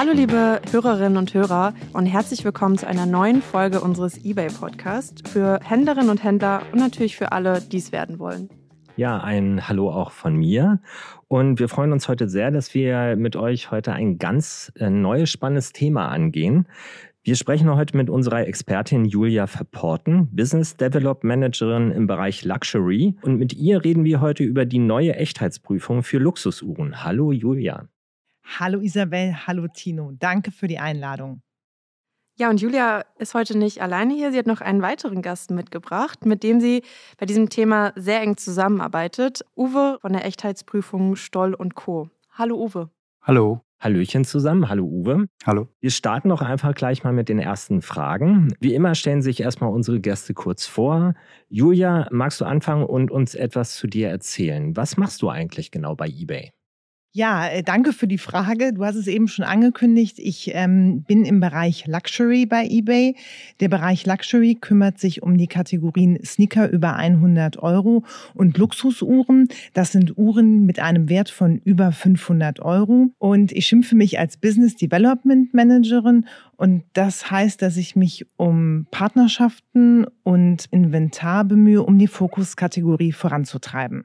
Hallo liebe Hörerinnen und Hörer und herzlich willkommen zu einer neuen Folge unseres eBay Podcast für Händlerinnen und Händler und natürlich für alle, die es werden wollen. Ja, ein Hallo auch von mir. Und wir freuen uns heute sehr, dass wir mit euch heute ein ganz äh, neues, spannendes Thema angehen. Wir sprechen heute mit unserer Expertin Julia Verporten, Business Develop Managerin im Bereich Luxury. Und mit ihr reden wir heute über die neue Echtheitsprüfung für Luxusuhren. Hallo Julia. Hallo Isabel, hallo Tino. Danke für die Einladung. Ja, und Julia ist heute nicht alleine hier. Sie hat noch einen weiteren Gast mitgebracht, mit dem sie bei diesem Thema sehr eng zusammenarbeitet. Uwe von der Echtheitsprüfung Stoll und Co. Hallo Uwe. Hallo. Hallöchen zusammen. Hallo Uwe. Hallo. Wir starten doch einfach gleich mal mit den ersten Fragen. Wie immer stellen sich erstmal unsere Gäste kurz vor. Julia, magst du anfangen und uns etwas zu dir erzählen? Was machst du eigentlich genau bei eBay? Ja, äh, danke für die Frage. Du hast es eben schon angekündigt. Ich ähm, bin im Bereich Luxury bei eBay. Der Bereich Luxury kümmert sich um die Kategorien Sneaker über 100 Euro und Luxusuhren. Das sind Uhren mit einem Wert von über 500 Euro. Und ich schimpfe mich als Business Development Managerin. Und das heißt, dass ich mich um Partnerschaften und Inventar bemühe, um die Fokuskategorie voranzutreiben.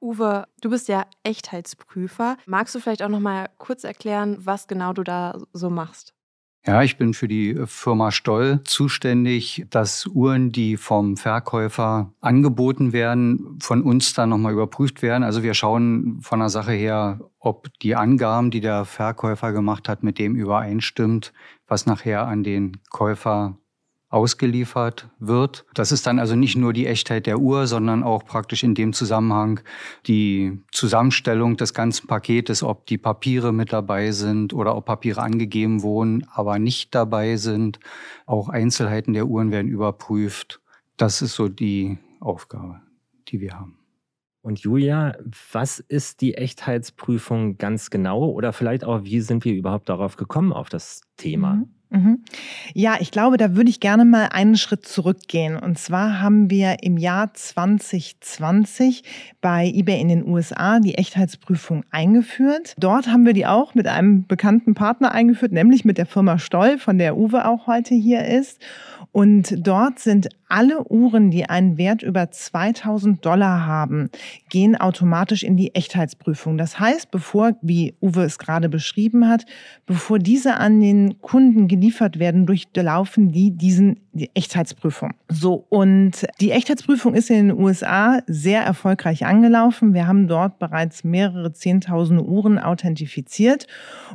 Uwe, du bist ja Echtheitsprüfer. Magst du vielleicht auch noch mal kurz erklären, was genau du da so machst? Ja, ich bin für die Firma Stoll zuständig, dass Uhren, die vom Verkäufer angeboten werden, von uns dann nochmal überprüft werden. Also wir schauen von der Sache her, ob die Angaben, die der Verkäufer gemacht hat, mit dem übereinstimmt, was nachher an den Käufer ausgeliefert wird. Das ist dann also nicht nur die Echtheit der Uhr, sondern auch praktisch in dem Zusammenhang die Zusammenstellung des ganzen Paketes, ob die Papiere mit dabei sind oder ob Papiere angegeben wurden, aber nicht dabei sind. Auch Einzelheiten der Uhren werden überprüft. Das ist so die Aufgabe, die wir haben. Und Julia, was ist die Echtheitsprüfung ganz genau oder vielleicht auch, wie sind wir überhaupt darauf gekommen, auf das Thema? Mhm. Mhm. Ja, ich glaube, da würde ich gerne mal einen Schritt zurückgehen. Und zwar haben wir im Jahr 2020 bei eBay in den USA die Echtheitsprüfung eingeführt. Dort haben wir die auch mit einem bekannten Partner eingeführt, nämlich mit der Firma Stoll, von der Uwe auch heute hier ist. Und dort sind alle Uhren, die einen Wert über 2000 Dollar haben, gehen automatisch in die Echtheitsprüfung. Das heißt, bevor, wie Uwe es gerade beschrieben hat, bevor diese an den Kunden geliefert werden, durchlaufen die diesen die Echtheitsprüfung. So, und die Echtheitsprüfung ist in den USA sehr erfolgreich angelaufen. Wir haben dort bereits mehrere Zehntausende Uhren authentifiziert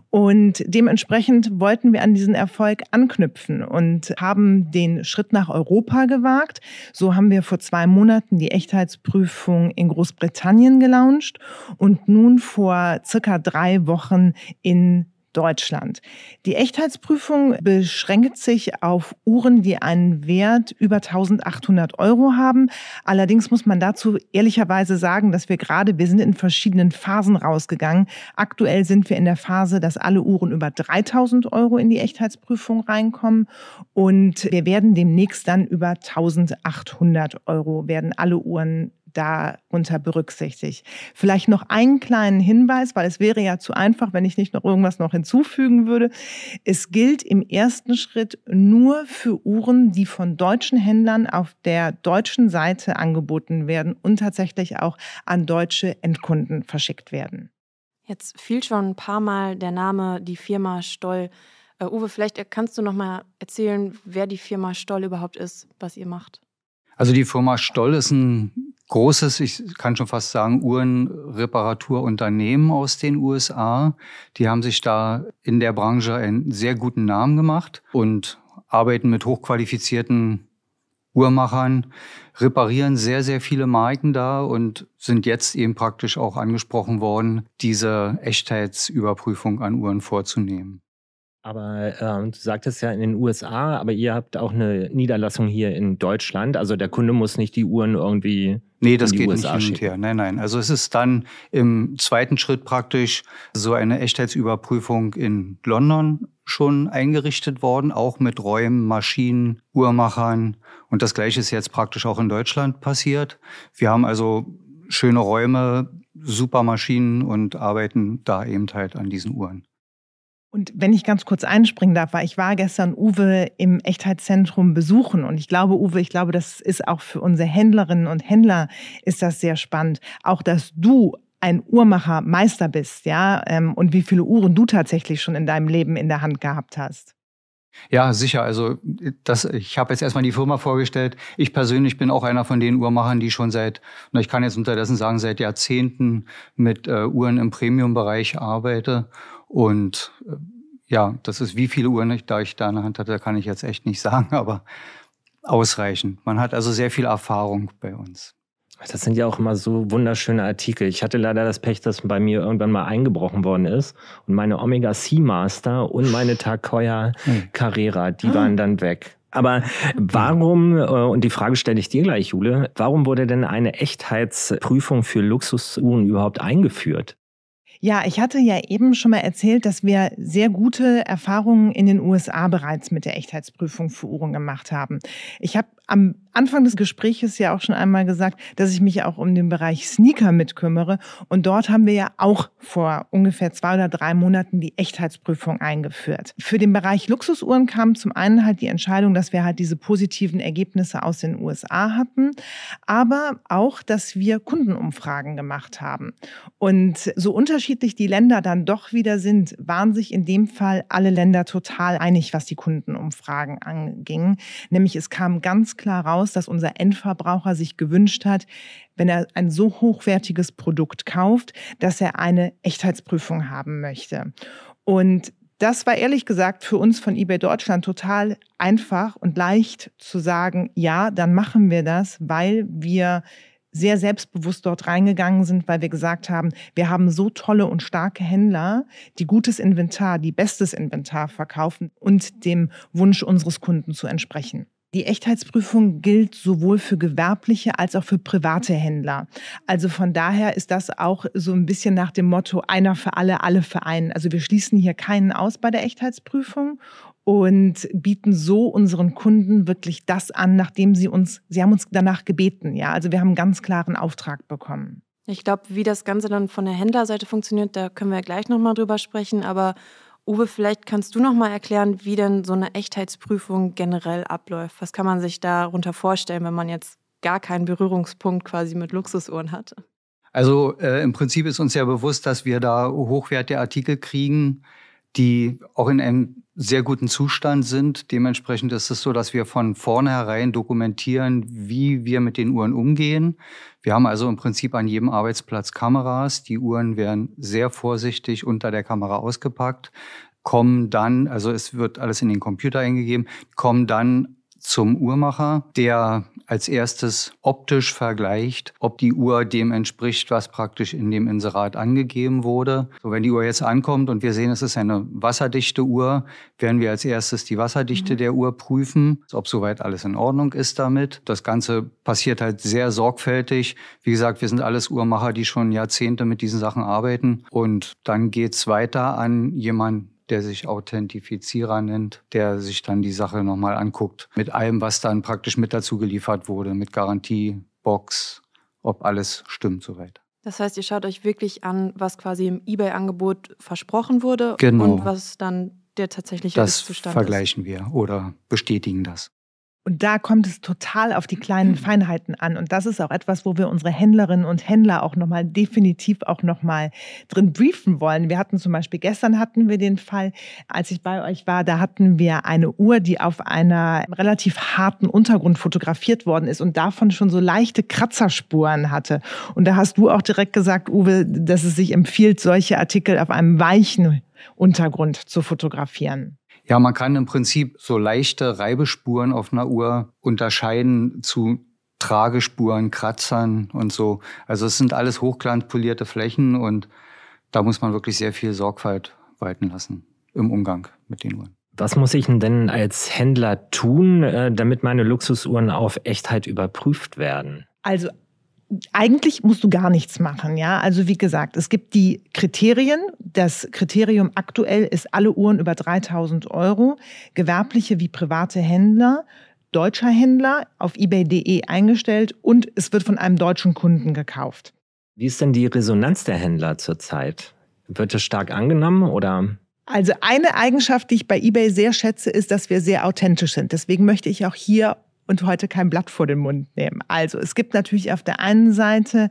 und dementsprechend wollten wir an diesen Erfolg anknüpfen und haben den Schritt nach Europa gewagt gewagt. So haben wir vor zwei Monaten die Echtheitsprüfung in Großbritannien gelauncht und nun vor circa drei Wochen in Deutschland. Die Echtheitsprüfung beschränkt sich auf Uhren, die einen Wert über 1800 Euro haben. Allerdings muss man dazu ehrlicherweise sagen, dass wir gerade, wir sind in verschiedenen Phasen rausgegangen. Aktuell sind wir in der Phase, dass alle Uhren über 3000 Euro in die Echtheitsprüfung reinkommen und wir werden demnächst dann über 1800 Euro werden alle Uhren darunter berücksichtigt. Vielleicht noch einen kleinen Hinweis, weil es wäre ja zu einfach, wenn ich nicht noch irgendwas noch hinzufügen würde. Es gilt im ersten Schritt nur für Uhren, die von deutschen Händlern auf der deutschen Seite angeboten werden und tatsächlich auch an deutsche Endkunden verschickt werden. Jetzt fiel schon ein paar Mal der Name, die Firma Stoll. Uh, Uwe, vielleicht kannst du noch mal erzählen, wer die Firma Stoll überhaupt ist, was ihr macht. Also die Firma Stoll ist ein großes, ich kann schon fast sagen, Uhrenreparaturunternehmen aus den USA. Die haben sich da in der Branche einen sehr guten Namen gemacht und arbeiten mit hochqualifizierten Uhrmachern, reparieren sehr, sehr viele Marken da und sind jetzt eben praktisch auch angesprochen worden, diese Echtheitsüberprüfung an Uhren vorzunehmen. Aber ähm, du sagtest ja in den USA, aber ihr habt auch eine Niederlassung hier in Deutschland. Also der Kunde muss nicht die Uhren irgendwie. Nee, das geht USA nicht hin und her. Nein, nein. Also es ist dann im zweiten Schritt praktisch so eine Echtheitsüberprüfung in London schon eingerichtet worden, auch mit Räumen, Maschinen, Uhrmachern. Und das gleiche ist jetzt praktisch auch in Deutschland passiert. Wir haben also schöne Räume, super Maschinen und arbeiten da eben halt an diesen Uhren. Und wenn ich ganz kurz einspringen darf, weil ich war gestern Uwe im Echtheitszentrum besuchen und ich glaube, Uwe, ich glaube, das ist auch für unsere Händlerinnen und Händler ist das sehr spannend. Auch, dass du ein Uhrmachermeister bist, ja, ähm, und wie viele Uhren du tatsächlich schon in deinem Leben in der Hand gehabt hast. Ja, sicher. Also das, ich habe jetzt erstmal die Firma vorgestellt. Ich persönlich bin auch einer von den Uhrmachern, die schon seit, na, ich kann jetzt unterdessen sagen, seit Jahrzehnten mit äh, Uhren im Premium-Bereich arbeite. Und äh, ja, das ist wie viele Uhren ich, da ich da in der Hand hatte, kann ich jetzt echt nicht sagen, aber ausreichend. Man hat also sehr viel Erfahrung bei uns. Das sind ja auch immer so wunderschöne Artikel. Ich hatte leider das Pech, dass bei mir irgendwann mal eingebrochen worden ist und meine Omega Seamaster und meine Tag Heuer Carrera, die waren dann weg. Aber warum, äh, und die Frage stelle ich dir gleich, Jule, warum wurde denn eine Echtheitsprüfung für Luxusuhren überhaupt eingeführt? Ja, ich hatte ja eben schon mal erzählt, dass wir sehr gute Erfahrungen in den USA bereits mit der Echtheitsprüfung für Uhren gemacht haben. Ich habe am Anfang des Gespräches ja auch schon einmal gesagt, dass ich mich auch um den Bereich Sneaker mitkümmere. Und dort haben wir ja auch vor ungefähr zwei oder drei Monaten die Echtheitsprüfung eingeführt. Für den Bereich Luxusuhren kam zum einen halt die Entscheidung, dass wir halt diese positiven Ergebnisse aus den USA hatten, aber auch, dass wir Kundenumfragen gemacht haben. Und so unterschiedlich die Länder dann doch wieder sind, waren sich in dem Fall alle Länder total einig, was die Kundenumfragen anging. Nämlich es kam ganz klar raus, dass unser Endverbraucher sich gewünscht hat, wenn er ein so hochwertiges Produkt kauft, dass er eine Echtheitsprüfung haben möchte. Und das war ehrlich gesagt für uns von eBay Deutschland total einfach und leicht zu sagen, ja, dann machen wir das, weil wir sehr selbstbewusst dort reingegangen sind, weil wir gesagt haben, wir haben so tolle und starke Händler, die gutes Inventar, die bestes Inventar verkaufen und dem Wunsch unseres Kunden zu entsprechen. Die Echtheitsprüfung gilt sowohl für gewerbliche als auch für private Händler. Also von daher ist das auch so ein bisschen nach dem Motto einer für alle, alle für einen. Also wir schließen hier keinen aus bei der Echtheitsprüfung und bieten so unseren Kunden wirklich das an, nachdem sie uns, sie haben uns danach gebeten. Ja, also wir haben einen ganz klaren Auftrag bekommen. Ich glaube, wie das Ganze dann von der Händlerseite funktioniert, da können wir gleich nochmal drüber sprechen. Aber Uwe, vielleicht kannst du noch mal erklären, wie denn so eine Echtheitsprüfung generell abläuft. Was kann man sich darunter vorstellen, wenn man jetzt gar keinen Berührungspunkt quasi mit Luxusuhren hat? Also äh, im Prinzip ist uns ja bewusst, dass wir da hochwertige Artikel kriegen, die auch in einem sehr guten Zustand sind. Dementsprechend ist es so, dass wir von vornherein dokumentieren, wie wir mit den Uhren umgehen. Wir haben also im Prinzip an jedem Arbeitsplatz Kameras. Die Uhren werden sehr vorsichtig unter der Kamera ausgepackt, kommen dann, also es wird alles in den Computer eingegeben, kommen dann zum Uhrmacher, der als erstes optisch vergleicht, ob die Uhr dem entspricht, was praktisch in dem Inserat angegeben wurde. So, wenn die Uhr jetzt ankommt und wir sehen, es ist eine wasserdichte Uhr, werden wir als erstes die Wasserdichte mhm. der Uhr prüfen, ob soweit alles in Ordnung ist damit. Das Ganze passiert halt sehr sorgfältig. Wie gesagt, wir sind alles Uhrmacher, die schon Jahrzehnte mit diesen Sachen arbeiten. Und dann geht's weiter an jemanden, der sich Authentifizierer nennt, der sich dann die Sache nochmal anguckt. Mit allem, was dann praktisch mit dazu geliefert wurde, mit Garantie, Box, ob alles stimmt soweit. Das heißt, ihr schaut euch wirklich an, was quasi im eBay-Angebot versprochen wurde genau. und was dann der tatsächliche das Zustand ist. Das vergleichen wir oder bestätigen das. Und da kommt es total auf die kleinen mhm. Feinheiten an. Und das ist auch etwas, wo wir unsere Händlerinnen und Händler auch nochmal definitiv auch nochmal drin briefen wollen. Wir hatten zum Beispiel gestern hatten wir den Fall, als ich bei euch war, da hatten wir eine Uhr, die auf einer relativ harten Untergrund fotografiert worden ist und davon schon so leichte Kratzerspuren hatte. Und da hast du auch direkt gesagt, Uwe, dass es sich empfiehlt, solche Artikel auf einem weichen Untergrund zu fotografieren. Ja, man kann im Prinzip so leichte Reibespuren auf einer Uhr unterscheiden zu Tragespuren, Kratzern und so. Also es sind alles hochglanzpolierte Flächen und da muss man wirklich sehr viel Sorgfalt walten lassen im Umgang mit den Uhren. Was muss ich denn als Händler tun, äh, damit meine Luxusuhren auf Echtheit überprüft werden? Also eigentlich musst du gar nichts machen, ja. Also wie gesagt, es gibt die Kriterien. Das Kriterium aktuell ist alle Uhren über 3000 Euro, gewerbliche wie private Händler, deutscher Händler auf ebay.de eingestellt und es wird von einem deutschen Kunden gekauft. Wie ist denn die Resonanz der Händler zurzeit? Wird es stark angenommen oder? Also eine Eigenschaft, die ich bei eBay sehr schätze, ist, dass wir sehr authentisch sind. Deswegen möchte ich auch hier und heute kein Blatt vor den Mund nehmen. Also es gibt natürlich auf der einen Seite,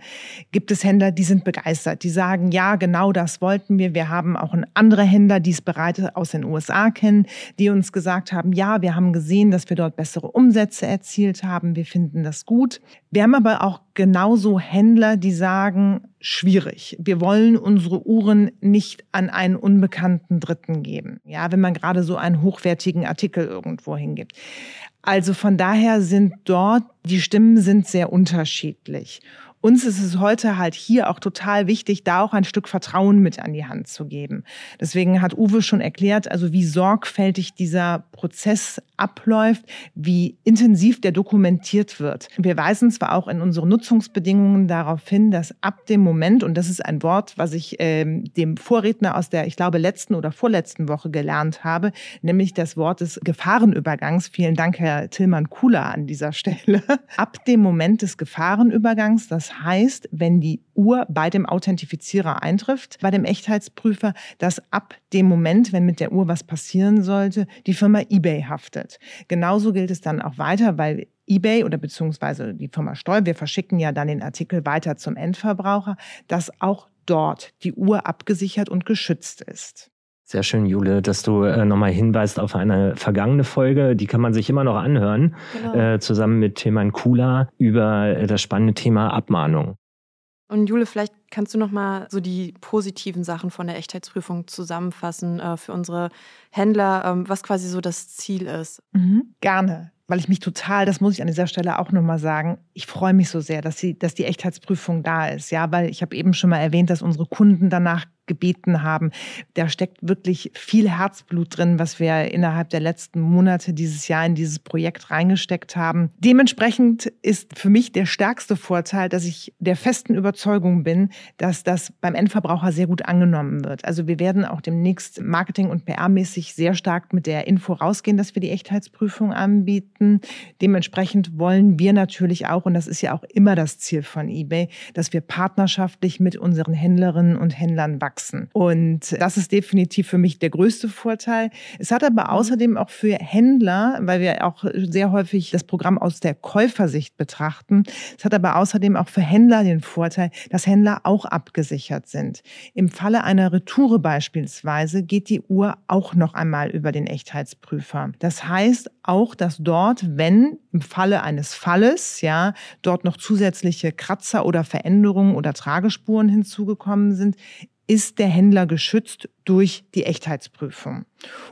gibt es Händler, die sind begeistert, die sagen, ja, genau das wollten wir. Wir haben auch andere Händler, die es bereits aus den USA kennen, die uns gesagt haben, ja, wir haben gesehen, dass wir dort bessere Umsätze erzielt haben, wir finden das gut. Wir haben aber auch genauso Händler, die sagen, schwierig. Wir wollen unsere Uhren nicht an einen unbekannten Dritten geben. Ja, wenn man gerade so einen hochwertigen Artikel irgendwo hingibt. Also von daher sind dort, die Stimmen sind sehr unterschiedlich uns ist es heute halt hier auch total wichtig, da auch ein Stück Vertrauen mit an die Hand zu geben. Deswegen hat Uwe schon erklärt, also wie sorgfältig dieser Prozess abläuft, wie intensiv der dokumentiert wird. Wir weisen zwar auch in unseren Nutzungsbedingungen darauf hin, dass ab dem Moment, und das ist ein Wort, was ich ähm, dem Vorredner aus der, ich glaube, letzten oder vorletzten Woche gelernt habe, nämlich das Wort des Gefahrenübergangs. Vielen Dank, Herr Tillmann Kula, an dieser Stelle. Ab dem Moment des Gefahrenübergangs, das heißt, wenn die Uhr bei dem Authentifizierer eintrifft, bei dem Echtheitsprüfer, dass ab dem Moment, wenn mit der Uhr was passieren sollte, die Firma eBay haftet. Genauso gilt es dann auch weiter, weil eBay oder beziehungsweise die Firma Stoll, wir verschicken ja dann den Artikel weiter zum Endverbraucher, dass auch dort die Uhr abgesichert und geschützt ist. Sehr schön, Jule, dass du äh, nochmal hinweist auf eine vergangene Folge. Die kann man sich immer noch anhören, genau. äh, zusammen mit Tilman Kula über äh, das spannende Thema Abmahnung. Und Jule, vielleicht kannst du nochmal so die positiven Sachen von der Echtheitsprüfung zusammenfassen äh, für unsere Händler, ähm, was quasi so das Ziel ist. Mhm, gerne weil ich mich total, das muss ich an dieser Stelle auch nochmal sagen, ich freue mich so sehr, dass, sie, dass die Echtheitsprüfung da ist. Ja, weil ich habe eben schon mal erwähnt, dass unsere Kunden danach gebeten haben. Da steckt wirklich viel Herzblut drin, was wir innerhalb der letzten Monate dieses Jahr in dieses Projekt reingesteckt haben. Dementsprechend ist für mich der stärkste Vorteil, dass ich der festen Überzeugung bin, dass das beim Endverbraucher sehr gut angenommen wird. Also wir werden auch demnächst Marketing- und PR-mäßig sehr stark mit der Info rausgehen, dass wir die Echtheitsprüfung anbieten. Dementsprechend wollen wir natürlich auch, und das ist ja auch immer das Ziel von eBay, dass wir partnerschaftlich mit unseren Händlerinnen und Händlern wachsen wachsen. Und das ist definitiv für mich der größte Vorteil. Es hat aber außerdem auch für Händler, weil wir auch sehr häufig das Programm aus der Käufersicht betrachten, es hat aber außerdem auch für Händler den Vorteil, dass Händler auch abgesichert sind. Im Falle einer Retoure beispielsweise geht die Uhr auch noch einmal über den Echtheitsprüfer. Das heißt auch, dass dort, wenn im Falle eines Falles, ja, dort noch zusätzliche Kratzer oder Veränderungen oder Tragespuren hinzugekommen sind, ist der Händler geschützt durch die Echtheitsprüfung.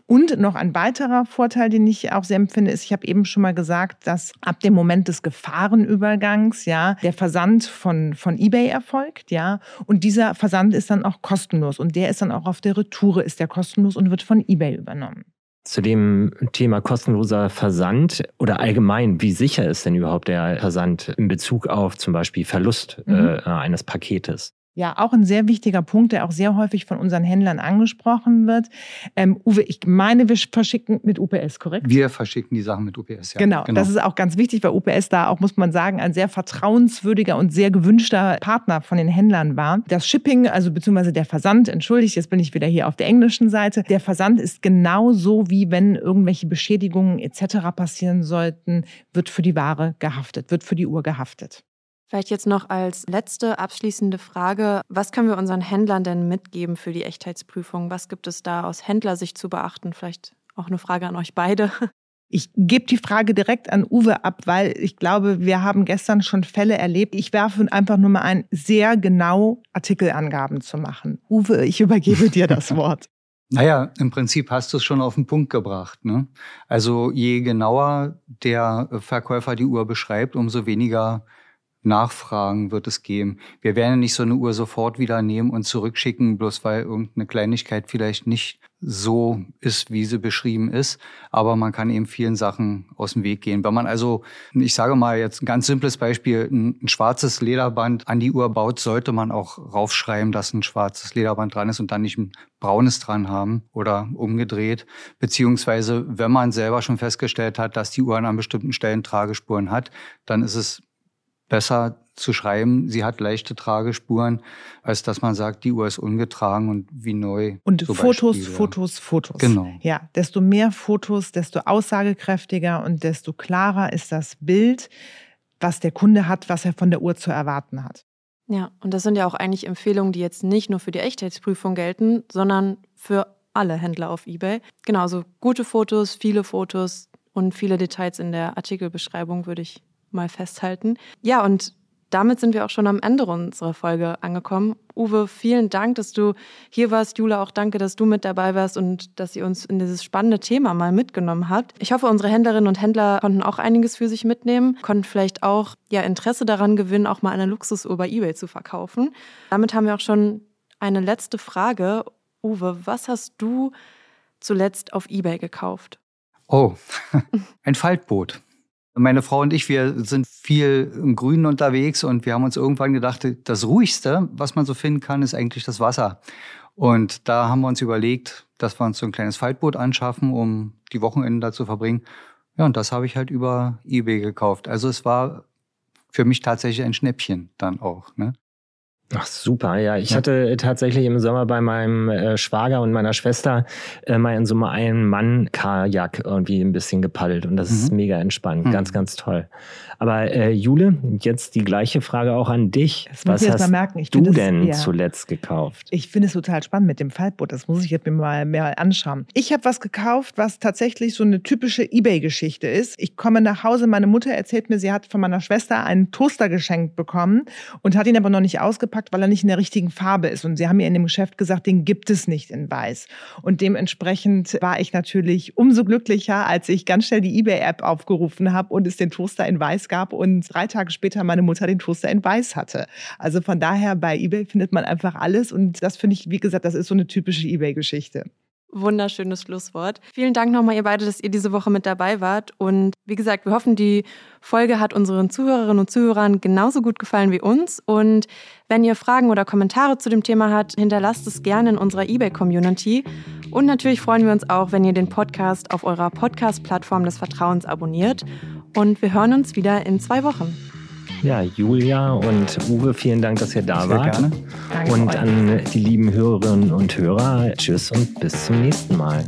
Und noch ein weiterer Vorteil, den ich auch sehr empfinde, ist, ich habe eben schon mal gesagt, dass ab dem Moment des Gefahrenübergangs ja der Versand von, von eBay erfolgt, ja. Und dieser Versand ist dann auch kostenlos und der ist dann auch auf der Retoure ist der kostenlos und wird von eBay übernommen. Zu dem Thema kostenloser Versand oder allgemein, wie sicher ist denn überhaupt der Versand in Bezug auf zum Beispiel Verlust mhm. äh, eines Paketes? Ja, auch ein sehr wichtiger Punkt, der auch sehr häufig von unseren Händlern angesprochen wird. Ähm, Uwe, ich meine, wir verschicken mit UPS, korrekt? Wir verschicken die Sachen mit UPS, ja. Genau, genau, das ist auch ganz wichtig, weil UPS da auch, muss man sagen, ein sehr vertrauenswürdiger und sehr gewünschter Partner von den Händlern war. Das Shipping, also beziehungsweise der Versand, entschuldigt, jetzt bin ich wieder hier auf der englischen Seite. Der Versand ist genauso wie wenn irgendwelche Beschädigungen etc. passieren sollten, wird für die Ware gehaftet, wird für die Uhr gehaftet. Vielleicht jetzt noch als letzte abschließende Frage, was können wir unseren Händlern denn mitgeben für die Echtheitsprüfung? Was gibt es da aus Händlersicht zu beachten? Vielleicht auch eine Frage an euch beide. Ich gebe die Frage direkt an Uwe ab, weil ich glaube, wir haben gestern schon Fälle erlebt. Ich werfe einfach nur mal ein, sehr genau Artikelangaben zu machen. Uwe, ich übergebe dir das Wort. Naja, im Prinzip hast du es schon auf den Punkt gebracht. Ne? Also je genauer der Verkäufer die Uhr beschreibt, umso weniger Nachfragen wird es geben. Wir werden nicht so eine Uhr sofort wieder nehmen und zurückschicken, bloß weil irgendeine Kleinigkeit vielleicht nicht so ist, wie sie beschrieben ist. Aber man kann eben vielen Sachen aus dem Weg gehen. Wenn man also, ich sage mal jetzt ein ganz simples Beispiel, ein, ein schwarzes Lederband an die Uhr baut, sollte man auch raufschreiben, dass ein schwarzes Lederband dran ist und dann nicht ein braunes dran haben oder umgedreht. Beziehungsweise, wenn man selber schon festgestellt hat, dass die Uhr an bestimmten Stellen Tragespuren hat, dann ist es besser zu schreiben, sie hat leichte Tragespuren, als dass man sagt, die Uhr ist ungetragen und wie neu. Und Fotos, Beispiel, Fotos, Fotos. Genau. Ja, desto mehr Fotos, desto aussagekräftiger und desto klarer ist das Bild, was der Kunde hat, was er von der Uhr zu erwarten hat. Ja, und das sind ja auch eigentlich Empfehlungen, die jetzt nicht nur für die Echtheitsprüfung gelten, sondern für alle Händler auf eBay. Genauso gute Fotos, viele Fotos und viele Details in der Artikelbeschreibung würde ich mal festhalten. Ja, und damit sind wir auch schon am Ende unserer Folge angekommen. Uwe, vielen Dank, dass du hier warst. Jula, auch danke, dass du mit dabei warst und dass ihr uns in dieses spannende Thema mal mitgenommen habt. Ich hoffe, unsere Händlerinnen und Händler konnten auch einiges für sich mitnehmen, konnten vielleicht auch ja, Interesse daran gewinnen, auch mal eine Luxusuhr bei eBay zu verkaufen. Damit haben wir auch schon eine letzte Frage. Uwe, was hast du zuletzt auf eBay gekauft? Oh, ein Faltboot. Meine Frau und ich, wir sind viel im Grünen unterwegs und wir haben uns irgendwann gedacht, das Ruhigste, was man so finden kann, ist eigentlich das Wasser. Und da haben wir uns überlegt, dass wir uns so ein kleines Faltboot anschaffen, um die Wochenenden da zu verbringen. Ja, und das habe ich halt über eBay gekauft. Also es war für mich tatsächlich ein Schnäppchen dann auch. Ne? Ach super, ja. Ich hatte tatsächlich im Sommer bei meinem äh, Schwager und meiner Schwester äh, mal in so einem Mann-Kajak irgendwie ein bisschen gepaddelt und das mhm. ist mega entspannt, mhm. ganz, ganz toll. Aber äh, Jule, jetzt die gleiche Frage auch an dich. Das Was hast du das, denn ja. zuletzt gekauft? Ich finde es total spannend mit dem Faltboot. Das muss ich jetzt mir mal mehr anschauen. Ich habe was gekauft, was tatsächlich so eine typische Ebay-Geschichte ist. Ich komme nach Hause, meine Mutter erzählt mir, sie hat von meiner Schwester einen Toaster geschenkt bekommen und hat ihn aber noch nicht ausgepackt ausgepackt, weil er nicht in der richtigen Farbe ist. Und sie haben mir in dem Geschäft gesagt, den gibt es nicht in weiß. Und dementsprechend war ich natürlich umso glücklicher, als ich ganz schnell die eBay-App aufgerufen habe und es den Toaster in weiß gab und drei Tage später meine Mutter den Toaster in weiß hatte. Also von daher bei eBay findet man einfach alles und das finde ich, wie gesagt, das ist so eine typische eBay-Geschichte. Wunderschönes Schlusswort. Vielen Dank nochmal, ihr beide, dass ihr diese Woche mit dabei wart. Und wie gesagt, wir hoffen, die Folge hat unseren Zuhörerinnen und Zuhörern genauso gut gefallen wie uns. Und wenn ihr Fragen oder Kommentare zu dem Thema habt, hinterlasst es gerne in unserer eBay-Community. Und natürlich freuen wir uns auch, wenn ihr den Podcast auf eurer Podcast-Plattform des Vertrauens abonniert. Und wir hören uns wieder in zwei Wochen. Ja, Julia und Uwe, vielen Dank, dass ihr da Sehr wart. Gerne. Danke und an die lieben Hörerinnen und Hörer, tschüss und bis zum nächsten Mal.